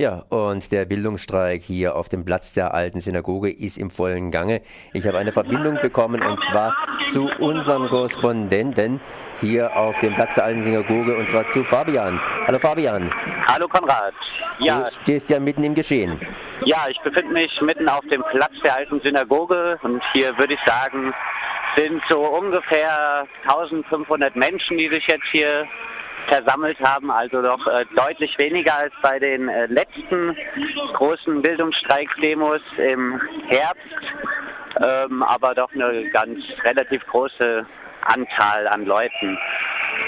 Ja, und der Bildungsstreik hier auf dem Platz der alten Synagoge ist im vollen Gange. Ich habe eine Verbindung bekommen und zwar zu unserem Korrespondenten hier auf dem Platz der alten Synagoge und zwar zu Fabian. Hallo Fabian. Hallo Konrad. Ja. Du stehst ja mitten im Geschehen. Ja, ich befinde mich mitten auf dem Platz der alten Synagoge und hier würde ich sagen, sind so ungefähr 1500 Menschen, die sich jetzt hier versammelt haben, also doch äh, deutlich weniger als bei den äh, letzten großen Bildungsstreikdemos im Herbst, ähm, aber doch eine ganz relativ große Anzahl an Leuten.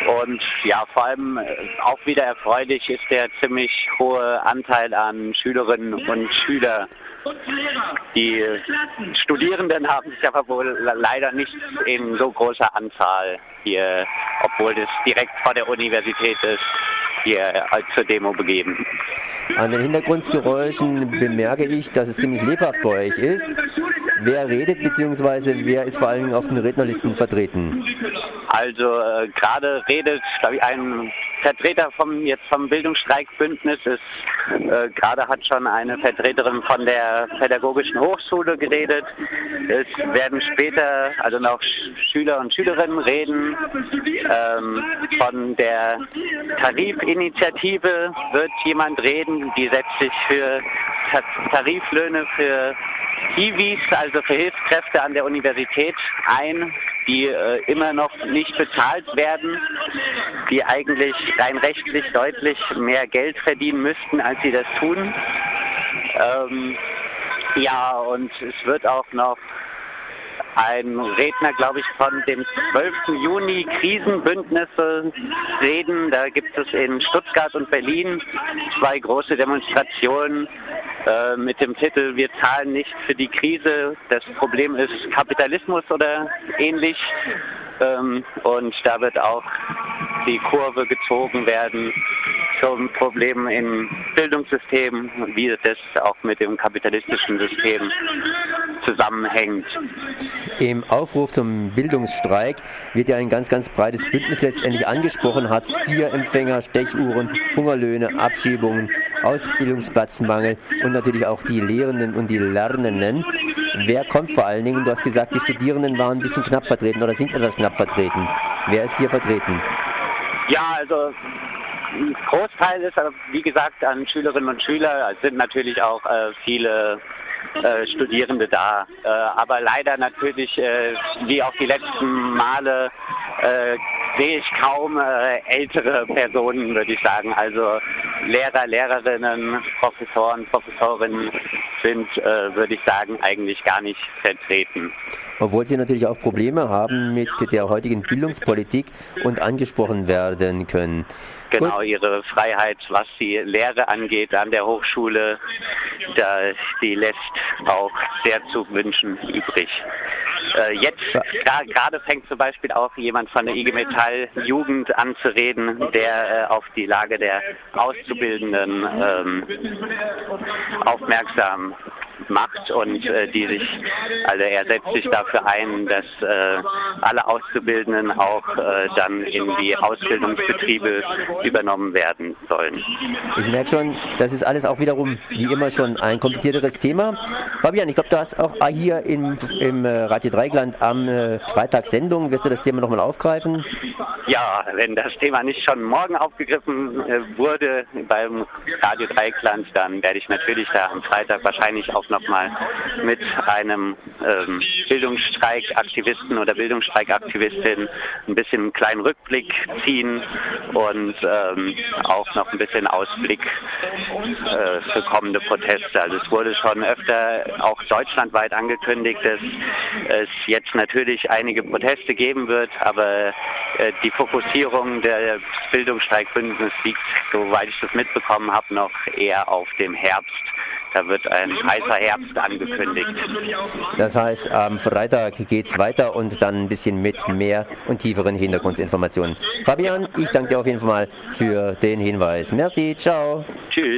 Und ja, vor allem äh, auch wieder erfreulich ist der ziemlich hohe Anteil an Schülerinnen und Schülern. Die Studierenden haben sich aber wohl leider nicht in so großer Anzahl hier, obwohl das direkt vor der Universität ist, hier zur Demo begeben. An den Hintergrundgeräuschen bemerke ich, dass es ziemlich lebhaft bei euch ist. Wer redet bzw. wer ist vor allem auf den Rednerlisten vertreten? Also äh, gerade redet, glaube ich, ein Vertreter vom jetzt vom Bildungsstreikbündnis ist äh, gerade hat schon eine Vertreterin von der pädagogischen Hochschule geredet. Es werden später also noch Schüler und Schülerinnen reden. Ähm, von der Tarifinitiative wird jemand reden, die setzt sich für Tariflöhne für Hiwis, also für Hilfskräfte an der Universität ein, die äh, immer noch nicht bezahlt werden, die eigentlich rein rechtlich deutlich mehr Geld verdienen müssten, als sie das tun. Ähm, ja, und es wird auch noch ein Redner, glaube ich, von dem 12. Juni Krisenbündnisse reden. Da gibt es in Stuttgart und Berlin zwei große Demonstrationen äh, mit dem Titel Wir zahlen nicht für die Krise. Das Problem ist Kapitalismus oder ähnlich. Ähm, und da wird auch die Kurve gezogen werden zum Problem im Bildungssystem, wie das auch mit dem kapitalistischen System zusammenhängt. Im Aufruf zum Bildungsstreik wird ja ein ganz, ganz breites Bündnis letztendlich angesprochen. Hartz-IV-Empfänger, Stechuhren, Hungerlöhne, Abschiebungen, Ausbildungsplatzmangel und natürlich auch die Lehrenden und die Lernenden. Wer kommt vor allen Dingen? Du hast gesagt, die Studierenden waren ein bisschen knapp vertreten oder sind etwas knapp vertreten. Wer ist hier vertreten? Ja, also ein Großteil ist, wie gesagt, an Schülerinnen und Schüler. Es sind natürlich auch äh, viele äh, Studierende da. Äh, aber leider natürlich, äh, wie auch die letzten Male, äh, sehe ich kaum äh, ältere Personen, würde ich sagen. Also Lehrer, Lehrerinnen, Professoren, Professorinnen sind, äh, würde ich sagen, eigentlich gar nicht vertreten. Obwohl sie natürlich auch Probleme haben mit der heutigen Bildungspolitik und angesprochen werden können. Genau, Gut. ihre Freiheit, was die Lehre angeht an der Hochschule, da, die lässt auch sehr zu wünschen übrig. Äh, jetzt, gerade fängt zum Beispiel auch jemand von der IG Metall Jugend an zu reden, der äh, auf die Lage der Auszubildenden ähm, aufmerksam macht und äh, die sich, also er setzt sich dafür ein, dass äh, alle Auszubildenden auch äh, dann in die Ausbildungsbetriebe übernommen werden sollen. Ich merke schon, das ist alles auch wiederum, wie immer schon, ein komplizierteres Thema. Fabian, ich glaube, du hast auch hier im, im äh, Radio Dreigland am äh, Freitag Sendung. Wirst du das Thema nochmal aufgreifen? Ja, wenn das Thema nicht schon morgen aufgegriffen äh, wurde beim Radio Dreikland, dann werde ich natürlich da am Freitag wahrscheinlich auch nochmal mit einem ähm, Bildungsstreikaktivisten oder Bildungsstreikaktivistin ein bisschen einen kleinen Rückblick ziehen und ähm, auch noch ein bisschen Ausblick äh, für kommende Proteste. Also es wurde schon öfter auch deutschlandweit angekündigt, dass es jetzt natürlich einige Proteste geben wird, aber äh, die Fokussierung der Bildungsstreikbündnis liegt, soweit ich das mitbekommen habe, noch eher auf dem Herbst. Da wird ein heißer Herbst angekündigt. Das heißt, am Freitag geht es weiter und dann ein bisschen mit mehr und tieferen Hintergrundinformationen. Fabian, ich danke dir auf jeden Fall für den Hinweis. Merci, ciao. Tschüss.